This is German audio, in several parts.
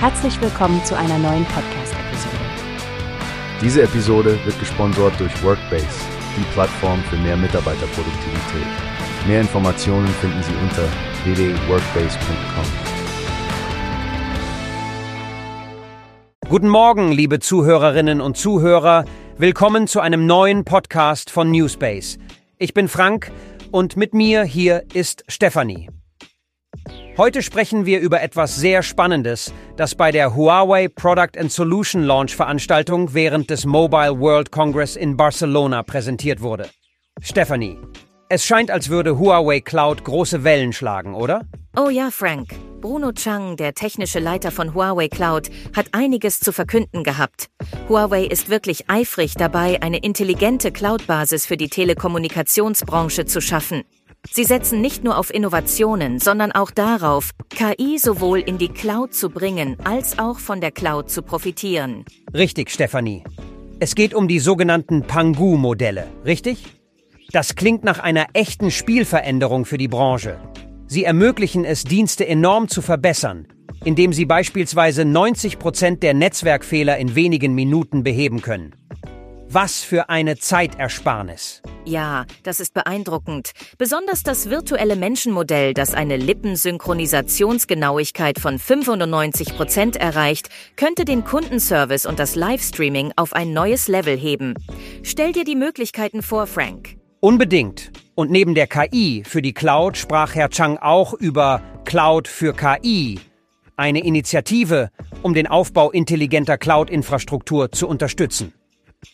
Herzlich willkommen zu einer neuen Podcast-Episode. Diese Episode wird gesponsert durch Workbase, die Plattform für mehr Mitarbeiterproduktivität. Mehr Informationen finden Sie unter www.workbase.com. Guten Morgen, liebe Zuhörerinnen und Zuhörer. Willkommen zu einem neuen Podcast von Newspace. Ich bin Frank und mit mir hier ist Stefanie. Heute sprechen wir über etwas sehr Spannendes, das bei der Huawei Product and Solution Launch Veranstaltung während des Mobile World Congress in Barcelona präsentiert wurde. Stephanie, es scheint, als würde Huawei Cloud große Wellen schlagen, oder? Oh ja, Frank. Bruno Chang, der technische Leiter von Huawei Cloud, hat einiges zu verkünden gehabt. Huawei ist wirklich eifrig dabei, eine intelligente Cloud-Basis für die Telekommunikationsbranche zu schaffen. Sie setzen nicht nur auf Innovationen, sondern auch darauf, KI sowohl in die Cloud zu bringen, als auch von der Cloud zu profitieren. Richtig, Stefanie. Es geht um die sogenannten Pangu-Modelle, richtig? Das klingt nach einer echten Spielveränderung für die Branche. Sie ermöglichen es, Dienste enorm zu verbessern, indem sie beispielsweise 90 Prozent der Netzwerkfehler in wenigen Minuten beheben können. Was für eine Zeitersparnis. Ja, das ist beeindruckend. Besonders das virtuelle Menschenmodell, das eine Lippensynchronisationsgenauigkeit von 95 Prozent erreicht, könnte den Kundenservice und das Livestreaming auf ein neues Level heben. Stell dir die Möglichkeiten vor, Frank. Unbedingt. Und neben der KI für die Cloud sprach Herr Chang auch über Cloud für KI, eine Initiative, um den Aufbau intelligenter Cloud-Infrastruktur zu unterstützen.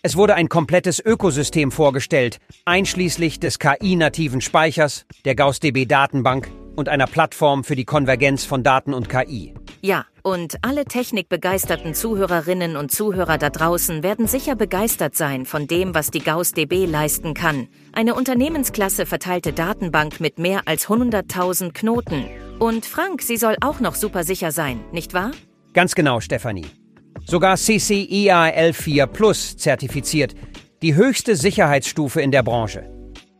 Es wurde ein komplettes Ökosystem vorgestellt, einschließlich des KI-nativen Speichers, der GaussDB-Datenbank und einer Plattform für die Konvergenz von Daten und KI. Ja, und alle technikbegeisterten Zuhörerinnen und Zuhörer da draußen werden sicher begeistert sein von dem, was die GaussDB leisten kann. Eine unternehmensklasse verteilte Datenbank mit mehr als 100.000 Knoten. Und Frank, sie soll auch noch super sicher sein, nicht wahr? Ganz genau, Stefanie. Sogar CCIA L4 Plus zertifiziert, die höchste Sicherheitsstufe in der Branche.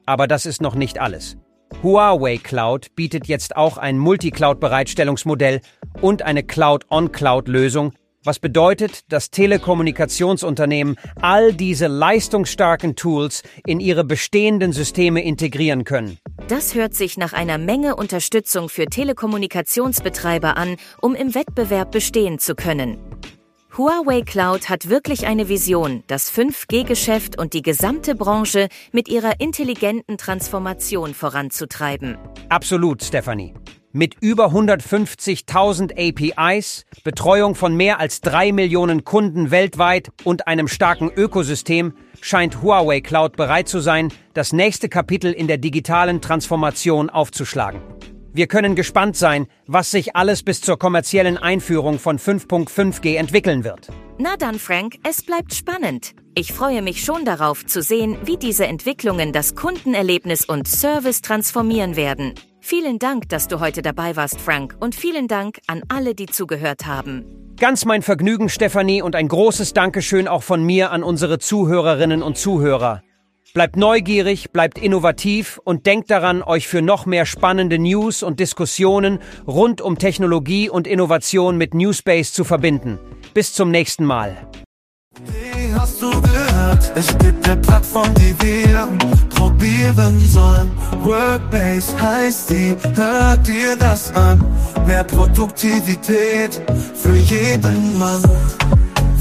Aber das ist noch nicht alles. Huawei Cloud bietet jetzt auch ein Multicloud-Bereitstellungsmodell und eine Cloud-on-Cloud-Lösung, was bedeutet, dass Telekommunikationsunternehmen all diese leistungsstarken Tools in ihre bestehenden Systeme integrieren können. Das hört sich nach einer Menge Unterstützung für Telekommunikationsbetreiber an, um im Wettbewerb bestehen zu können. Huawei Cloud hat wirklich eine Vision, das 5G-Geschäft und die gesamte Branche mit ihrer intelligenten Transformation voranzutreiben. Absolut, Stephanie. Mit über 150.000 APIs, Betreuung von mehr als drei Millionen Kunden weltweit und einem starken Ökosystem scheint Huawei Cloud bereit zu sein, das nächste Kapitel in der digitalen Transformation aufzuschlagen. Wir können gespannt sein, was sich alles bis zur kommerziellen Einführung von 5.5G entwickeln wird. Na dann, Frank, es bleibt spannend. Ich freue mich schon darauf zu sehen, wie diese Entwicklungen das Kundenerlebnis und Service transformieren werden. Vielen Dank, dass du heute dabei warst, Frank, und vielen Dank an alle, die zugehört haben. Ganz mein Vergnügen, Stefanie, und ein großes Dankeschön auch von mir an unsere Zuhörerinnen und Zuhörer. Bleibt neugierig, bleibt innovativ und denkt daran, euch für noch mehr spannende News und Diskussionen rund um Technologie und Innovation mit Newspace zu verbinden. Bis zum nächsten Mal. Wie hast du gehört? Es gibt eine Plattform, die wir probieren sollen. Workbase heißt die, hört dir das an. Mehr Produktivität für jeden Mann.